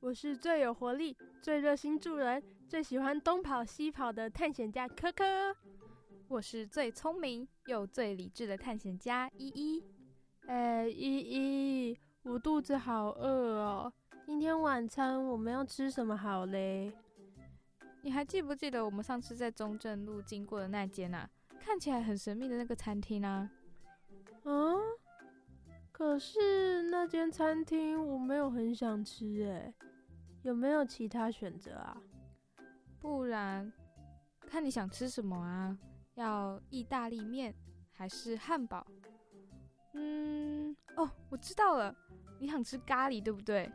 我是最有活力、最热心助人、最喜欢东跑西跑的探险家科科。我是最聪明又最理智的探险家依依。哎，依依，我肚子好饿哦，今天晚餐我们要吃什么好嘞？你还记不记得我们上次在中正路经过的那间啊？看起来很神秘的那个餐厅啊？嗯，可是那间餐厅我没有很想吃哎，有没有其他选择啊？不然看你想吃什么啊？要意大利面还是汉堡？嗯，哦，我知道了，你想吃咖喱对不对？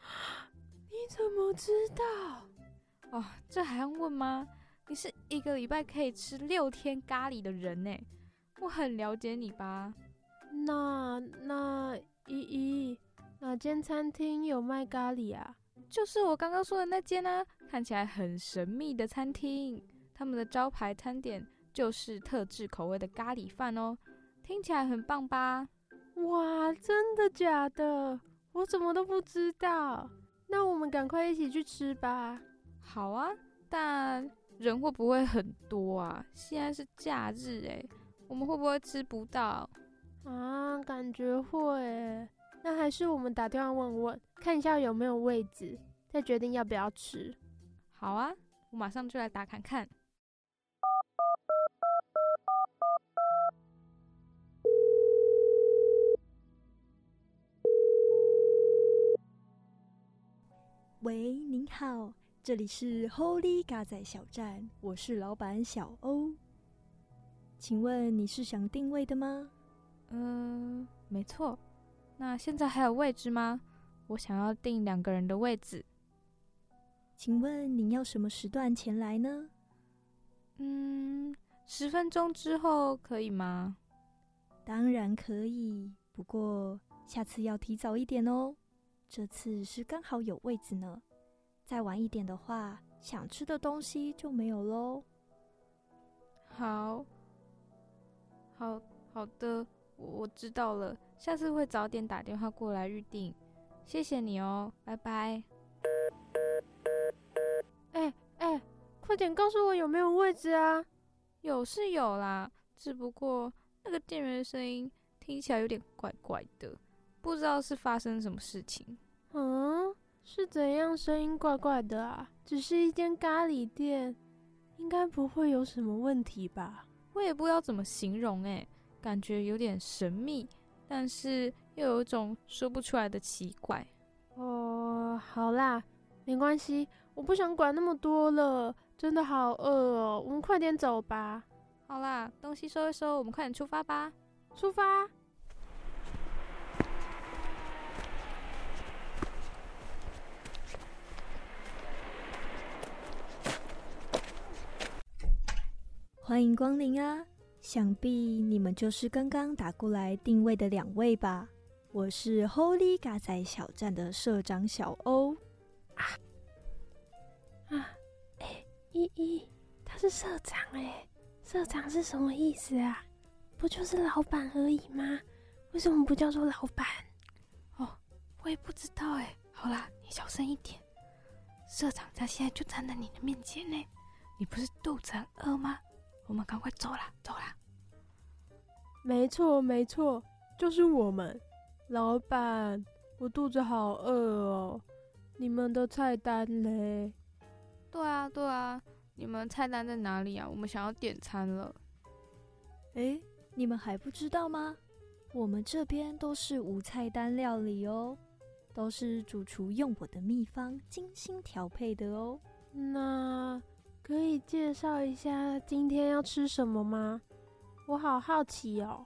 你怎么知道？哦，这还用问吗？你是一个礼拜可以吃六天咖喱的人呢，我很了解你吧？那那依依，哪间餐厅有卖咖喱啊？就是我刚刚说的那间啊，看起来很神秘的餐厅。他们的招牌餐点就是特制口味的咖喱饭哦，听起来很棒吧？哇，真的假的？我怎么都不知道。那我们赶快一起去吃吧。好啊，但人会不会很多啊？现在是假日诶，我们会不会吃不到啊？感觉会。那还是我们打电话问问，看一下有没有位置，再决定要不要吃。好啊，我马上就来打看看。喂，您好。这里是 Holy 嘎仔小站，我是老板小欧。请问你是想定位的吗？嗯，没错。那现在还有位置吗？我想要订两个人的位置。请问您要什么时段前来呢？嗯，十分钟之后可以吗？当然可以，不过下次要提早一点哦。这次是刚好有位置呢。再晚一点的话，想吃的东西就没有喽。好，好，好的，我我知道了，下次会早点打电话过来预定。谢谢你哦，拜拜。哎哎，快点告诉我有没有位置啊？有是有啦，只不过那个店员的声音听起来有点怪怪的，不知道是发生什么事情。嗯。是怎样？声音怪怪的啊！只是一间咖喱店，应该不会有什么问题吧？我也不知道怎么形容诶，感觉有点神秘，但是又有一种说不出来的奇怪。哦，好啦，没关系，我不想管那么多了，真的好饿哦，我们快点走吧。好啦，东西收一收，我们快点出发吧。出发。欢迎光临啊！想必你们就是刚刚打过来定位的两位吧？我是 Holy 嘎仔小站的社长小欧。啊啊！哎，依依，他是社长哎，社长是什么意思啊？不就是老板而已吗？为什么不叫做老板？哦，我也不知道哎。好啦，你小声一点。社长他现在就站在你的面前呢，你不是肚子很饿吗？我们赶快走啦，走啦！没错，没错，就是我们。老板，我肚子好饿哦。你们的菜单嘞？对啊，对啊，你们菜单在哪里啊？我们想要点餐了。诶，你们还不知道吗？我们这边都是无菜单料理哦，都是主厨用我的秘方精心调配的哦。那。可以介绍一下今天要吃什么吗？我好好奇哦。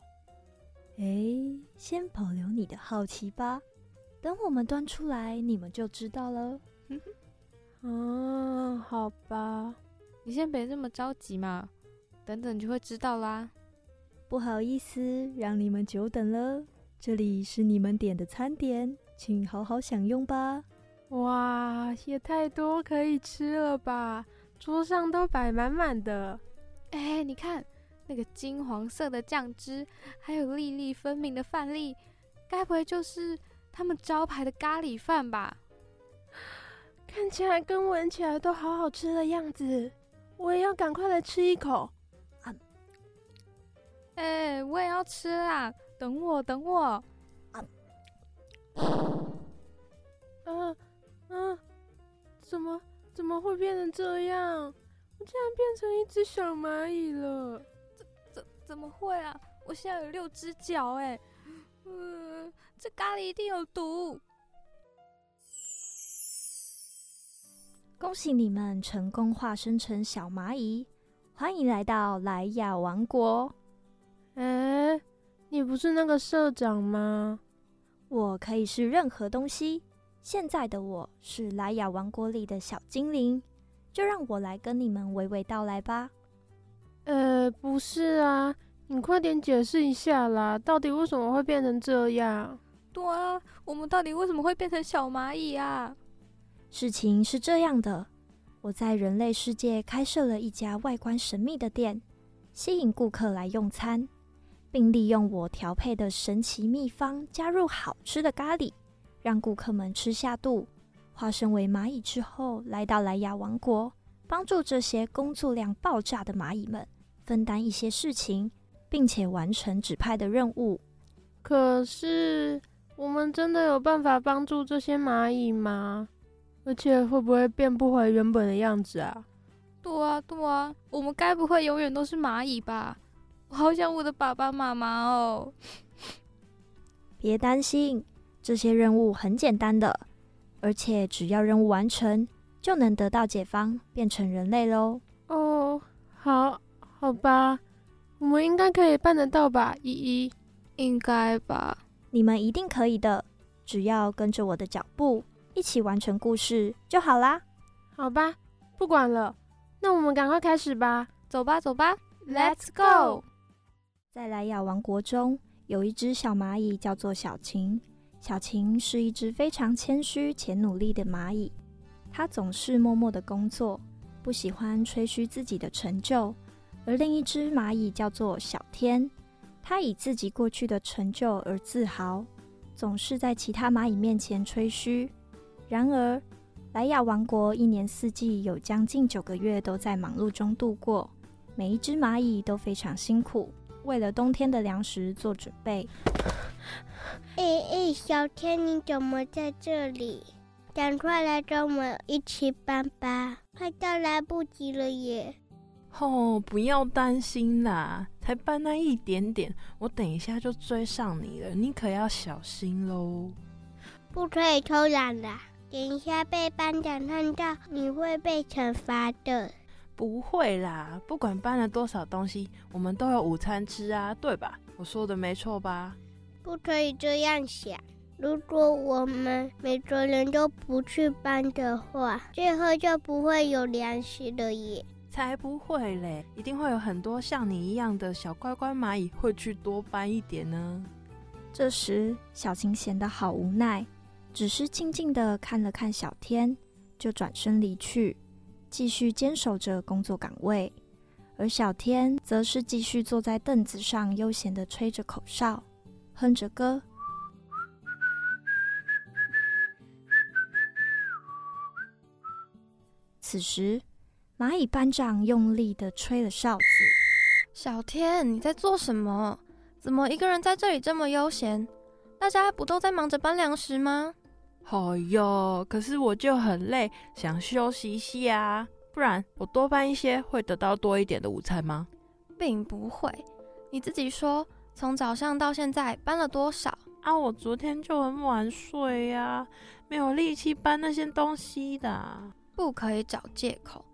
诶，先保留你的好奇吧，等我们端出来，你们就知道了。嗯，好吧。你先别这么着急嘛，等等就会知道啦。不好意思，让你们久等了。这里是你们点的餐点，请好好享用吧。哇，也太多可以吃了吧！桌上都摆满满的。哎，你看那个金黄色的酱汁，还有粒粒分明的饭粒，该不会就是他们招牌的咖喱饭吧？看起来跟闻起来都好好吃的样子，我也要赶快来吃一口。啊！哎，我也要吃啦！等我，等我。啊！啊！啊！怎么怎么会变成这样？我竟然变成一只小蚂蚁了！怎么会啊？我现在有六只脚哎！嗯，这咖喱一定有毒！恭喜你们成功化身成小蚂蚁，欢迎来到莱雅王国。哎，你不是那个社长吗？我可以是任何东西。现在的我是莱雅王国里的小精灵，就让我来跟你们娓娓道来吧。呃，不是啊，你快点解释一下啦，到底为什么会变成这样？对啊，我们到底为什么会变成小蚂蚁啊？事情是这样的，我在人类世界开设了一家外观神秘的店，吸引顾客来用餐，并利用我调配的神奇秘方加入好吃的咖喱。让顾客们吃下肚，化身为蚂蚁之后，来到莱雅王国，帮助这些工作量爆炸的蚂蚁们分担一些事情，并且完成指派的任务。可是，我们真的有办法帮助这些蚂蚁吗？而且，会不会变不回原本的样子啊？对啊，对啊，我们该不会永远都是蚂蚁吧？我好想我的爸爸妈妈哦。别担心。这些任务很简单的，而且只要任务完成，就能得到解放，变成人类喽。哦，好，好吧，我们应该可以办得到吧？依依，应该吧？你们一定可以的，只要跟着我的脚步，一起完成故事就好啦。好吧，不管了，那我们赶快开始吧。走吧，走吧，Let's go！在莱雅王国中，有一只小蚂蚁，叫做小晴。小晴是一只非常谦虚且努力的蚂蚁，他总是默默的工作，不喜欢吹嘘自己的成就。而另一只蚂蚁叫做小天，他以自己过去的成就而自豪，总是在其他蚂蚁面前吹嘘。然而，莱亚王国一年四季有将近九个月都在忙碌中度过，每一只蚂蚁都非常辛苦，为了冬天的粮食做准备。哎哎，小天，你怎么在这里？赶快来跟我们一起搬吧，快到来不及了耶！哦，不要担心啦，才搬那一点点，我等一下就追上你了，你可要小心喽！不可以偷懒的，等一下被班长看到，你会被惩罚的。不会啦，不管搬了多少东西，我们都有午餐吃啊，对吧？我说的没错吧？不可以这样想。如果我们每个人都不去搬的话，最后就不会有粮食了耶。才不会嘞！一定会有很多像你一样的小乖乖蚂蚁会去多搬一点呢。这时，小晴显得好无奈，只是静静的看了看小天，就转身离去，继续坚守着工作岗位。而小天则是继续坐在凳子上，悠闲的吹着口哨。哼着歌。此时，蚂蚁班长用力的吹了哨子。小天，你在做什么？怎么一个人在这里这么悠闲？大家不都在忙着搬粮食吗？好哟，可是我就很累，想休息一下。不然，我多搬一些，会得到多一点的午餐吗？并不会。你自己说。从早上到现在搬了多少啊？我昨天就很晚睡呀，啊，没有力气搬那些东西的。不可以找借口。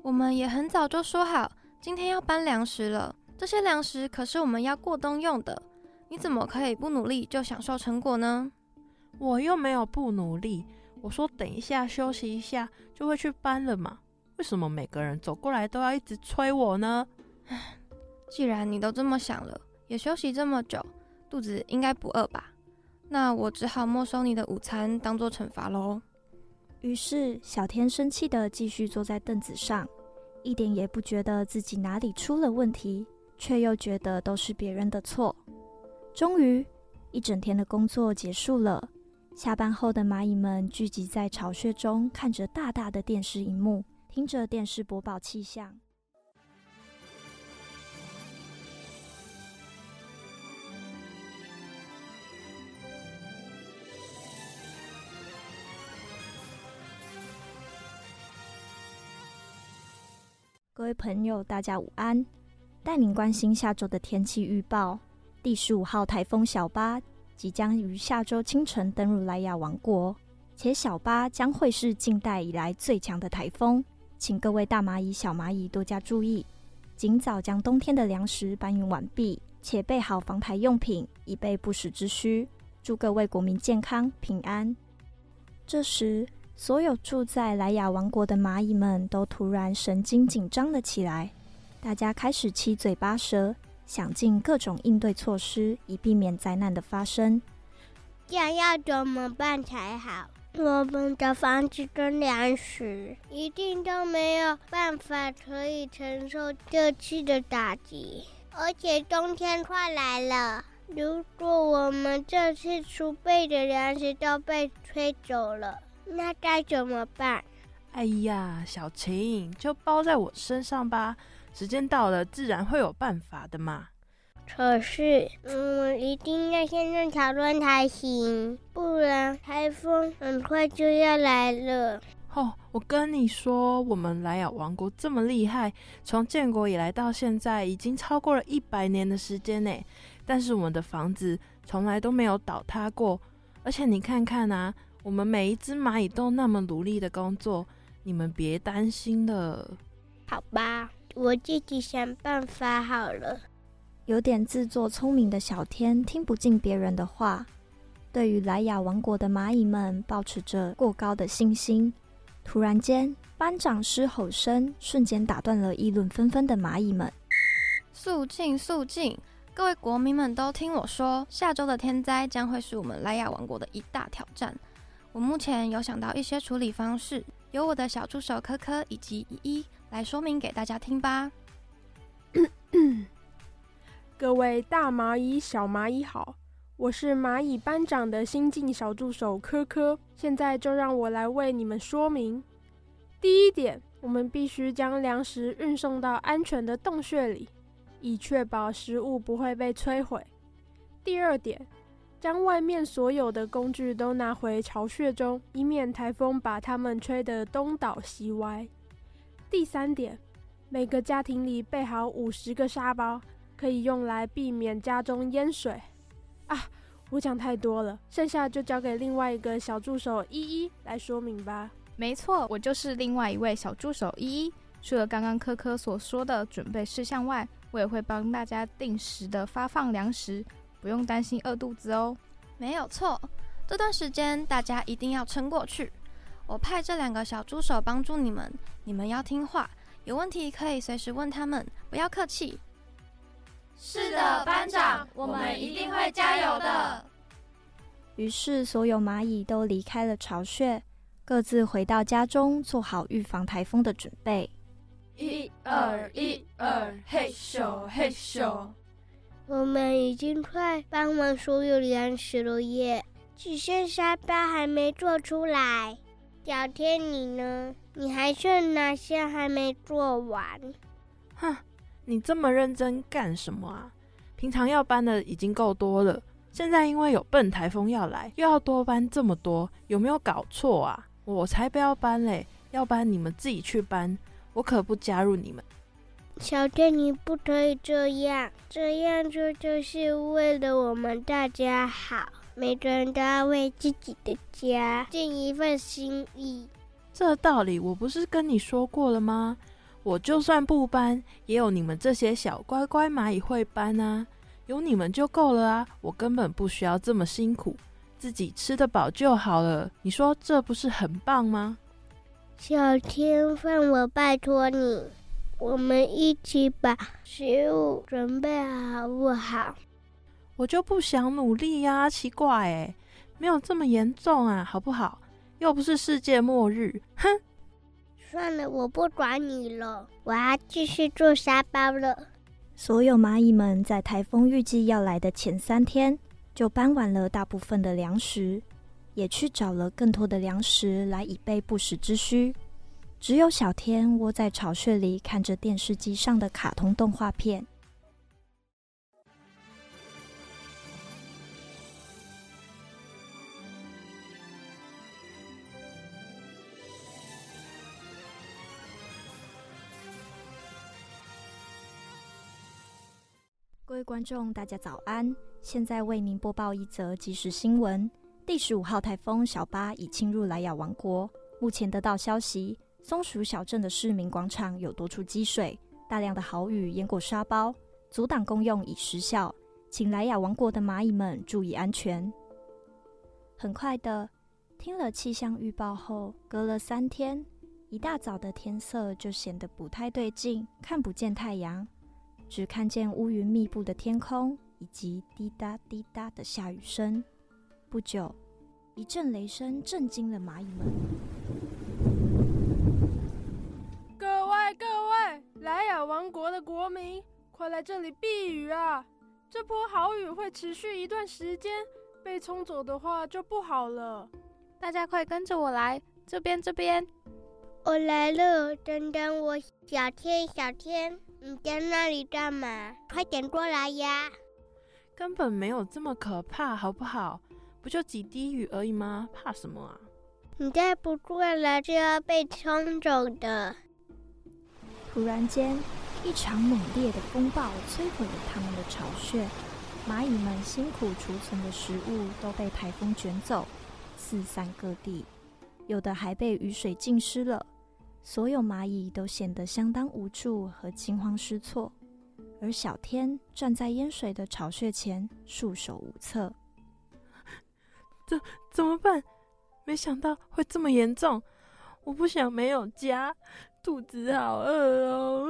我们也很早就说好，今天要搬粮食了。这些粮食可是我们要过冬用的。你怎么可以不努力就享受成果呢？我又没有不努力。我说等一下休息一下就会去搬了嘛。为什么每个人走过来都要一直催我呢？既然你都这么想了，也休息这么久，肚子应该不饿吧？那我只好没收你的午餐，当做惩罚喽。于是小天生气地继续坐在凳子上，一点也不觉得自己哪里出了问题，却又觉得都是别人的错。终于，一整天的工作结束了。下班后的蚂蚁们聚集在巢穴中，看着大大的电视荧幕，听着电视播报气象。各位朋友，大家午安！带您关心下周的天气预报。第十五号台风小巴即将于下周清晨登陆莱亚王国，且小巴将会是近代以来最强的台风，请各位大蚂蚁、小蚂蚁多加注意，尽早将冬天的粮食搬运完毕，且备好防台用品，以备不时之需。祝各位国民健康平安。这时，所有住在莱雅王国的蚂蚁们都突然神经紧张了起来，大家开始七嘴八舌，想尽各种应对措施，以避免灾难的发生。这样要怎么办才好？我们的房子跟粮食一定都没有办法可以承受这次的打击，而且冬天快来了。如果我们这次储备的粮食都被吹走了，那该怎么办？哎呀，小晴，就包在我身上吧。时间到了，自然会有办法的嘛。可是，嗯，一定要先弄讨论才行，不然台风很快就要来了。哦，我跟你说，我们莱雅王国这么厉害，从建国以来到现在，已经超过了一百年的时间呢。但是我们的房子从来都没有倒塌过，而且你看看啊。我们每一只蚂蚁都那么努力的工作，你们别担心了。好吧，我自己想办法好了。有点自作聪明的小天听不进别人的话，对于莱雅王国的蚂蚁们保持着过高的信心。突然间，班长狮吼声瞬间打断了议论纷纷的蚂蚁们。肃静，肃静！各位国民们都听我说，下周的天灾将会是我们莱雅王国的一大挑战。我目前有想到一些处理方式，由我的小助手科科以及依依来说明给大家听吧。各位大蚂蚁、小蚂蚁好，我是蚂蚁班长的新晋小助手科科，现在就让我来为你们说明。第一点，我们必须将粮食运送到安全的洞穴里，以确保食物不会被摧毁。第二点。将外面所有的工具都拿回巢穴中，以免台风把它们吹得东倒西歪。第三点，每个家庭里备好五十个沙包，可以用来避免家中淹水。啊，我讲太多了，剩下就交给另外一个小助手依依来说明吧。没错，我就是另外一位小助手依依。除了刚刚柯柯所说的准备事项外，我也会帮大家定时的发放粮食。不用担心饿肚子哦，没有错，这段时间大家一定要撑过去。我派这两个小助手帮助你们，你们要听话，有问题可以随时问他们，不要客气。是的，班长，我们一定会加油的。于是，所有蚂蚁都离开了巢穴，各自回到家中，做好预防台风的准备。一二一二，嘿咻嘿咻。我们已经快搬完所有粮食了耶，只剩沙包还没做出来。小天，你呢？你还剩哪些还没做完？哼，你这么认真干什么啊？平常要搬的已经够多了，现在因为有笨台风要来，又要多搬这么多，有没有搞错啊？我才不要搬嘞，要搬你们自己去搬，我可不加入你们。小天，你不可以这样，这样做就是为了我们大家好。每个人都要为自己的家尽一份心意。这道理我不是跟你说过了吗？我就算不搬，也有你们这些小乖乖蚂蚁会搬啊，有你们就够了啊，我根本不需要这么辛苦，自己吃得饱就好了。你说这不是很棒吗？小天分，我拜托你，我们一起把食物准备好，好不好？我就不想努力呀，奇怪哎，没有这么严重啊，好不好？又不是世界末日，哼！算了，我不管你了，我要继续做沙包了。所有蚂蚁们在台风预计要来的前三天，就搬完了大部分的粮食，也去找了更多的粮食来以备不时之需。只有小天窝在巢穴里，看着电视机上的卡通动画片。各位观众，大家早安！现在为您播报一则即时新闻：第十五号台风小巴已侵入莱雅王国。目前得到消息，松鼠小镇的市民广场有多处积水，大量的豪雨淹过沙包，阻挡功用已失效，请莱雅王国的蚂蚁们注意安全。很快的，听了气象预报后，隔了三天，一大早的天色就显得不太对劲，看不见太阳。只看见乌云密布的天空，以及滴答滴答的下雨声。不久，一阵雷声震惊了蚂蚁们。各位各位，莱亚王国的国民，快来这里避雨啊！这波好雨会持续一段时间，被冲走的话就不好了。大家快跟着我来，这边这边。我来了，等等我，小天小天。你在那里干嘛？快点过来呀！根本没有这么可怕，好不好？不就几滴雨而已吗？怕什么啊？你再不过来就要被冲走的。突然间，一场猛烈的风暴摧毁了他们的巢穴，蚂蚁们辛苦储存的食物都被台风卷走，四散各地，有的还被雨水浸湿了。所有蚂蚁都显得相当无助和惊慌失措，而小天站在淹水的巢穴前，束手无策。怎怎么办？没想到会这么严重！我不想没有家，肚子好饿哦。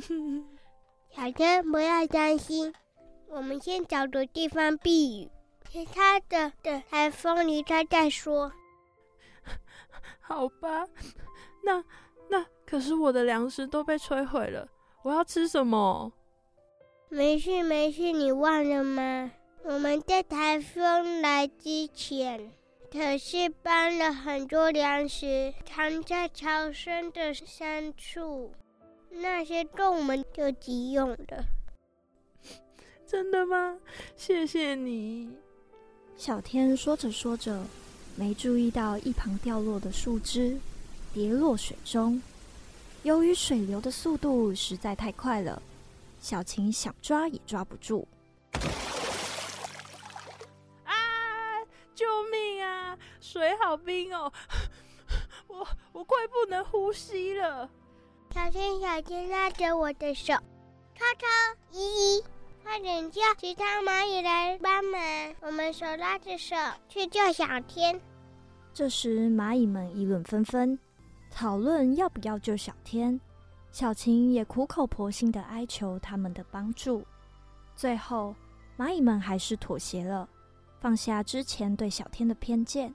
小天，不要担心，我们先找个地方避雨，其他的等台风离开再说。好吧。那那可是我的粮食都被摧毁了，我要吃什么？没事没事，你忘了吗？我们在台风来之前，可是搬了很多粮食，藏在超深的深处，那些够我们就急用的。真的吗？谢谢你。小天说着说着，没注意到一旁掉落的树枝。跌落水中，由于水流的速度实在太快了，小琴想抓也抓不住。水好冰哦，我我快不能呼吸了。小天，小天，拉着我的手，超超，依依，快点叫其他蚂蚁来帮忙，我们手拉着手去救小天。这时，蚂蚁们议论纷纷。讨论要不要救小天，小晴也苦口婆心的哀求他们的帮助。最后，蚂蚁们还是妥协了，放下之前对小天的偏见，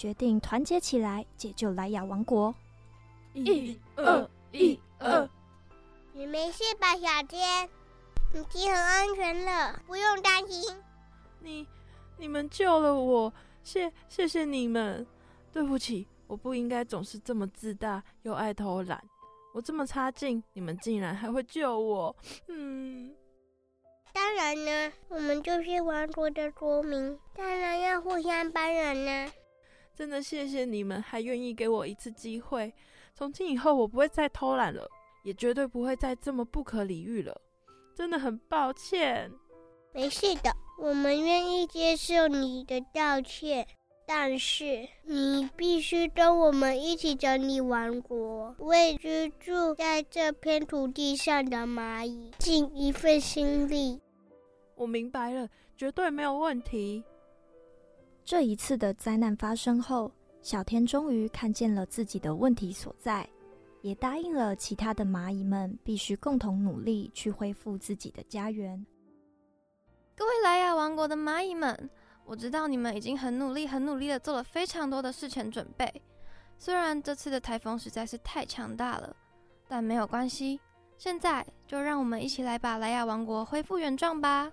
决定团结起来解救莱雅王国。一二一二，你没事吧，小天？你体很安全了，不用担心。你、你们救了我，谢谢谢你们。对不起。我不应该总是这么自大又爱偷懒。我这么差劲，你们竟然还会救我？嗯，当然呢，我们就是王国的国民，当然要互相帮人呢。真的谢谢你们，还愿意给我一次机会。从今以后，我不会再偷懒了，也绝对不会再这么不可理喻了。真的很抱歉。没事的，我们愿意接受你的道歉。但是你必须跟我们一起整理王国，为居住在这片土地上的蚂蚁尽一份心力。我明白了，绝对没有问题。这一次的灾难发生后，小天终于看见了自己的问题所在，也答应了其他的蚂蚁们必须共同努力去恢复自己的家园。各位莱亚王国的蚂蚁们，我知道你们已经很努力、很努力的做了非常多的事前准备。虽然这次的台风实在是太强大了，但没有关系。现在就让我们一起来把莱雅王国恢复原状吧。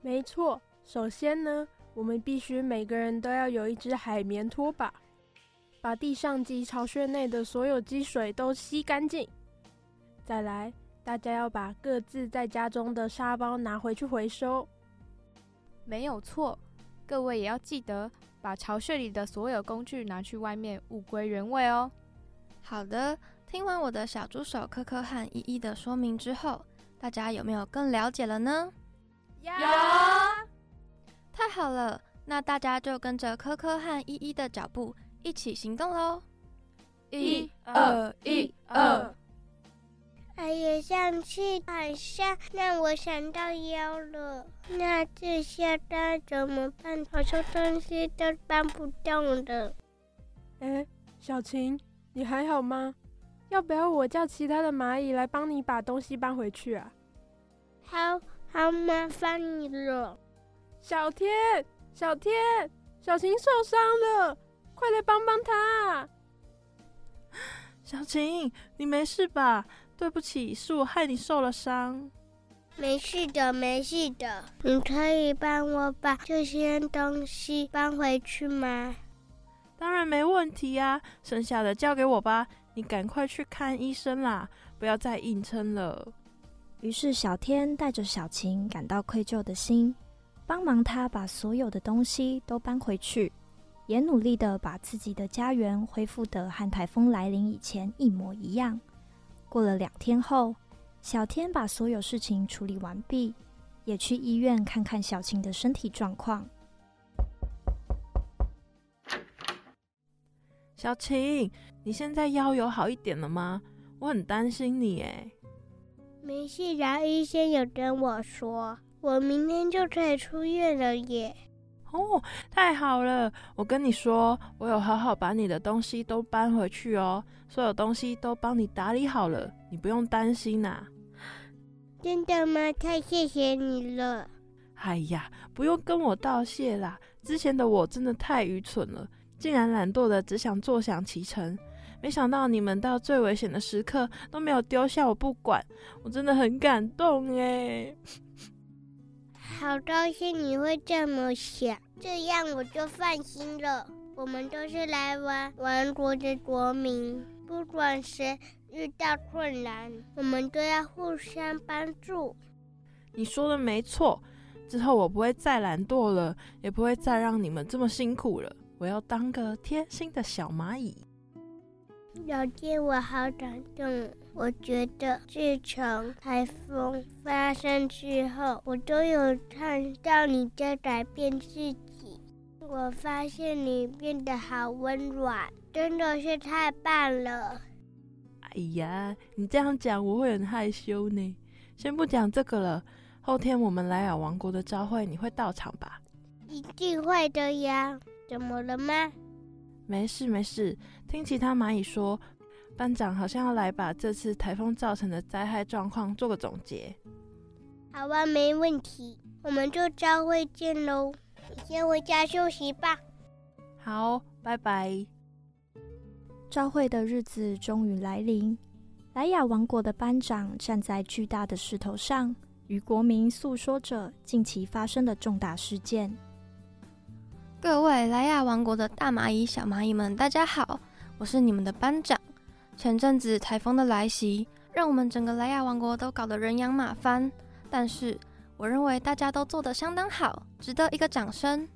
没错，首先呢，我们必须每个人都要有一只海绵拖把，把地上及巢穴内的所有积水都吸干净。再来，大家要把各自在家中的沙包拿回去回收。没有错，各位也要记得把巢穴里的所有工具拿去外面，物归原位哦。好的。听完我的小助手科科和依依的说明之后，大家有没有更了解了呢？有，太好了，那大家就跟着科科和依依的脚步一起行动喽！一二一二，哎呀，上去好像让我想到腰了，那这下该怎么办？好多东西都搬不动了。哎，小晴，你还好吗？要不要我叫其他的蚂蚁来帮你把东西搬回去啊？好好麻烦你了，小天，小天，小晴受伤了，快来帮帮她！小晴，你没事吧？对不起，是我害你受了伤。没事的，没事的。你可以帮我把这些东西搬回去吗？当然没问题呀，剩下的交给我吧。你赶快去看医生啦，不要再硬撑了。于是小天带着小晴感到愧疚的心，帮忙他把所有的东西都搬回去，也努力的把自己的家园恢复的和台风来临以前一模一样。过了两天后，小天把所有事情处理完毕，也去医院看看小晴的身体状况。小晴，你现在腰有好一点了吗？我很担心你哎。没事，然后医生有跟我说，我明天就可以出院了耶。哦，太好了！我跟你说，我有好好把你的东西都搬回去哦，所有东西都帮你打理好了，你不用担心呐。真的吗？太谢谢你了。哎呀，不用跟我道谢啦，之前的我真的太愚蠢了。竟然懒惰的只想坐享其成，没想到你们到最危险的时刻都没有丢下我不管，我真的很感动哎！好高兴你会这么想，这样我就放心了。我们都是来玩王国的国民，不管谁遇到困难，我们都要互相帮助。你说的没错，之后我不会再懒惰了，也不会再让你们这么辛苦了。我要当个贴心的小蚂蚁。老爹，我好感动。我觉得自从台风发生之后，我都有看到你在改变自己。我发现你变得好温暖，真的是太棒了。哎呀，你这样讲我会很害羞呢。先不讲这个了，后天我们莱雅王国的朝会，你会到场吧？一定会的呀。怎么了吗？没事没事，听其他蚂蚁说，班长好像要来把这次台风造成的灾害状况做个总结。好吧，没问题，我们就朝会见喽。你先回家休息吧。好，拜拜。朝会的日子终于来临，莱雅王国的班长站在巨大的石头上，与国民诉说着近期发生的重大事件。各位莱雅王国的大蚂蚁、小蚂蚁们，大家好，我是你们的班长。前阵子台风的来袭，让我们整个莱亚王国都搞得人仰马翻，但是我认为大家都做得相当好，值得一个掌声。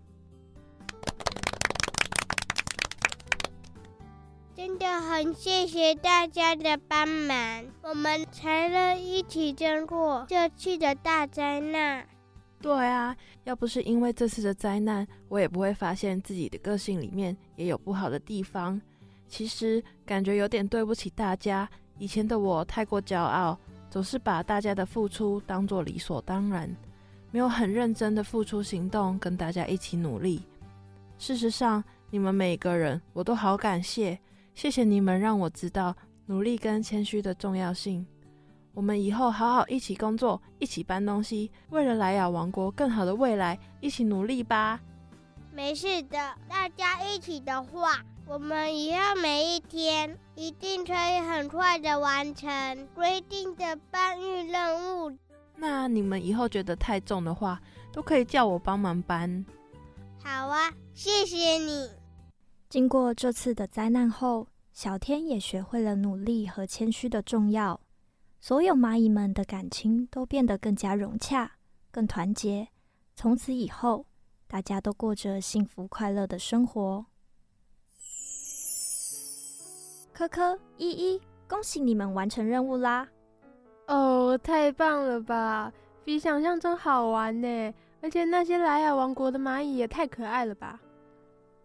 真的很谢谢大家的帮忙，我们才能一起经过这次的大灾难。对啊，要不是因为这次的灾难，我也不会发现自己的个性里面也有不好的地方。其实感觉有点对不起大家，以前的我太过骄傲，总是把大家的付出当作理所当然，没有很认真的付出行动，跟大家一起努力。事实上，你们每个人，我都好感谢，谢谢你们让我知道努力跟谦虚的重要性。我们以后好好一起工作，一起搬东西，为了莱雅王国更好的未来，一起努力吧。没事的，大家一起的话，我们以后每一天一定可以很快的完成规定的搬运任务。那你们以后觉得太重的话，都可以叫我帮忙搬。好啊，谢谢你。经过这次的灾难后，小天也学会了努力和谦虚的重要。所有蚂蚁们的感情都变得更加融洽、更团结。从此以后，大家都过着幸福快乐的生活。柯柯、依依，恭喜你们完成任务啦！哦，太棒了吧！比想象中好玩呢！而且那些莱雅王国的蚂蚁也太可爱了吧！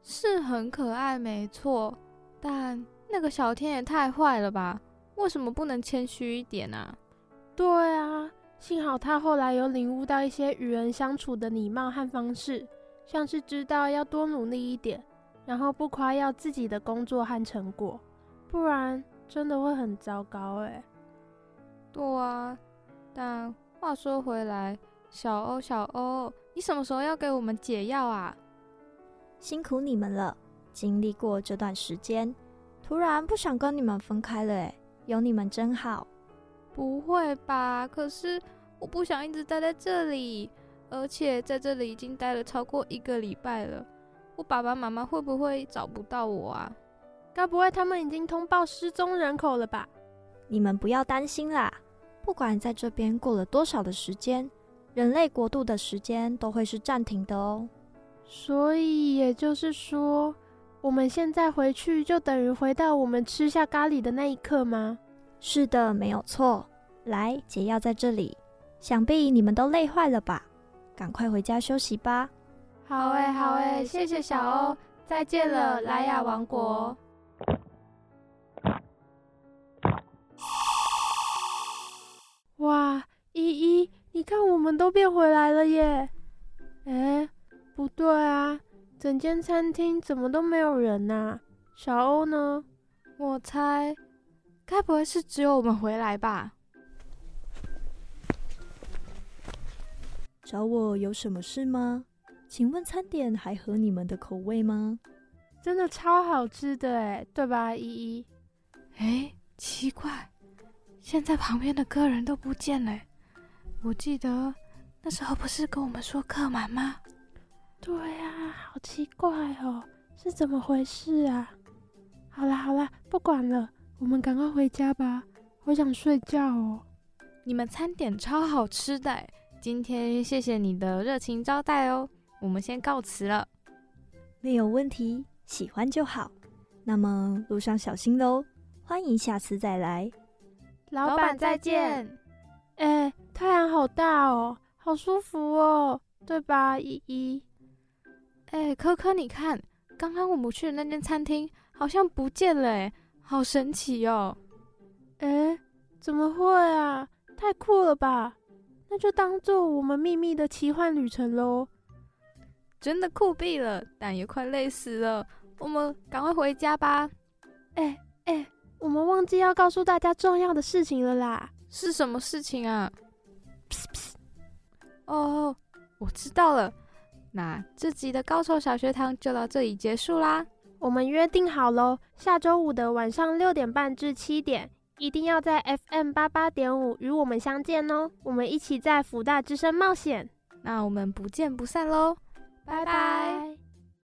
是很可爱，没错。但那个小天也太坏了吧！为什么不能谦虚一点啊？对啊，幸好他后来有领悟到一些与人相处的礼貌和方式，像是知道要多努力一点，然后不夸耀自己的工作和成果，不然真的会很糟糕哎。对啊，但话说回来，小欧，小欧，你什么时候要给我们解药啊？辛苦你们了，经历过这段时间，突然不想跟你们分开了哎。有你们真好。不会吧？可是我不想一直待在这里，而且在这里已经待了超过一个礼拜了。我爸爸妈妈会不会找不到我啊？该不会他们已经通报失踪人口了吧？你们不要担心啦，不管在这边过了多少的时间，人类国度的时间都会是暂停的哦。所以也就是说。我们现在回去就等于回到我们吃下咖喱的那一刻吗？是的，没有错。来，解药在这里。想必你们都累坏了吧？赶快回家休息吧。好诶，好诶，谢谢小欧。再见了，莱雅王国。哇，依依，你看我们都变回来了耶！哎，不对啊。整间餐厅怎么都没有人呐、啊？小欧呢？我猜，该不会是只有我们回来吧？找我有什么事吗？请问餐点还合你们的口味吗？真的超好吃的哎，对吧，依依？哎，奇怪，现在旁边的客人都不见了。我记得那时候不是跟我们说客满吗？对呀、啊，好奇怪哦，是怎么回事啊？好啦好啦，不管了，我们赶快回家吧，我想睡觉哦。你们餐点超好吃的，今天谢谢你的热情招待哦。我们先告辞了。没有问题，喜欢就好。那么路上小心喽，欢迎下次再来。老板再见。哎，太阳好大哦，好舒服哦，对吧，依依？哎，科科，你看，刚刚我们去的那间餐厅好像不见了，哎，好神奇哦！哎，怎么会啊？太酷了吧！那就当做我们秘密的奇幻旅程喽。真的酷毙了，但也快累死了。我们赶快回家吧。哎哎，我们忘记要告诉大家重要的事情了啦！是什么事情啊？哦，我知道了。那这集的高手小学堂就到这里结束啦。我们约定好喽，下周五的晚上六点半至七点，一定要在 FM 八八点五与我们相见哦。我们一起在福大之声冒险。那我们不见不散喽，拜拜。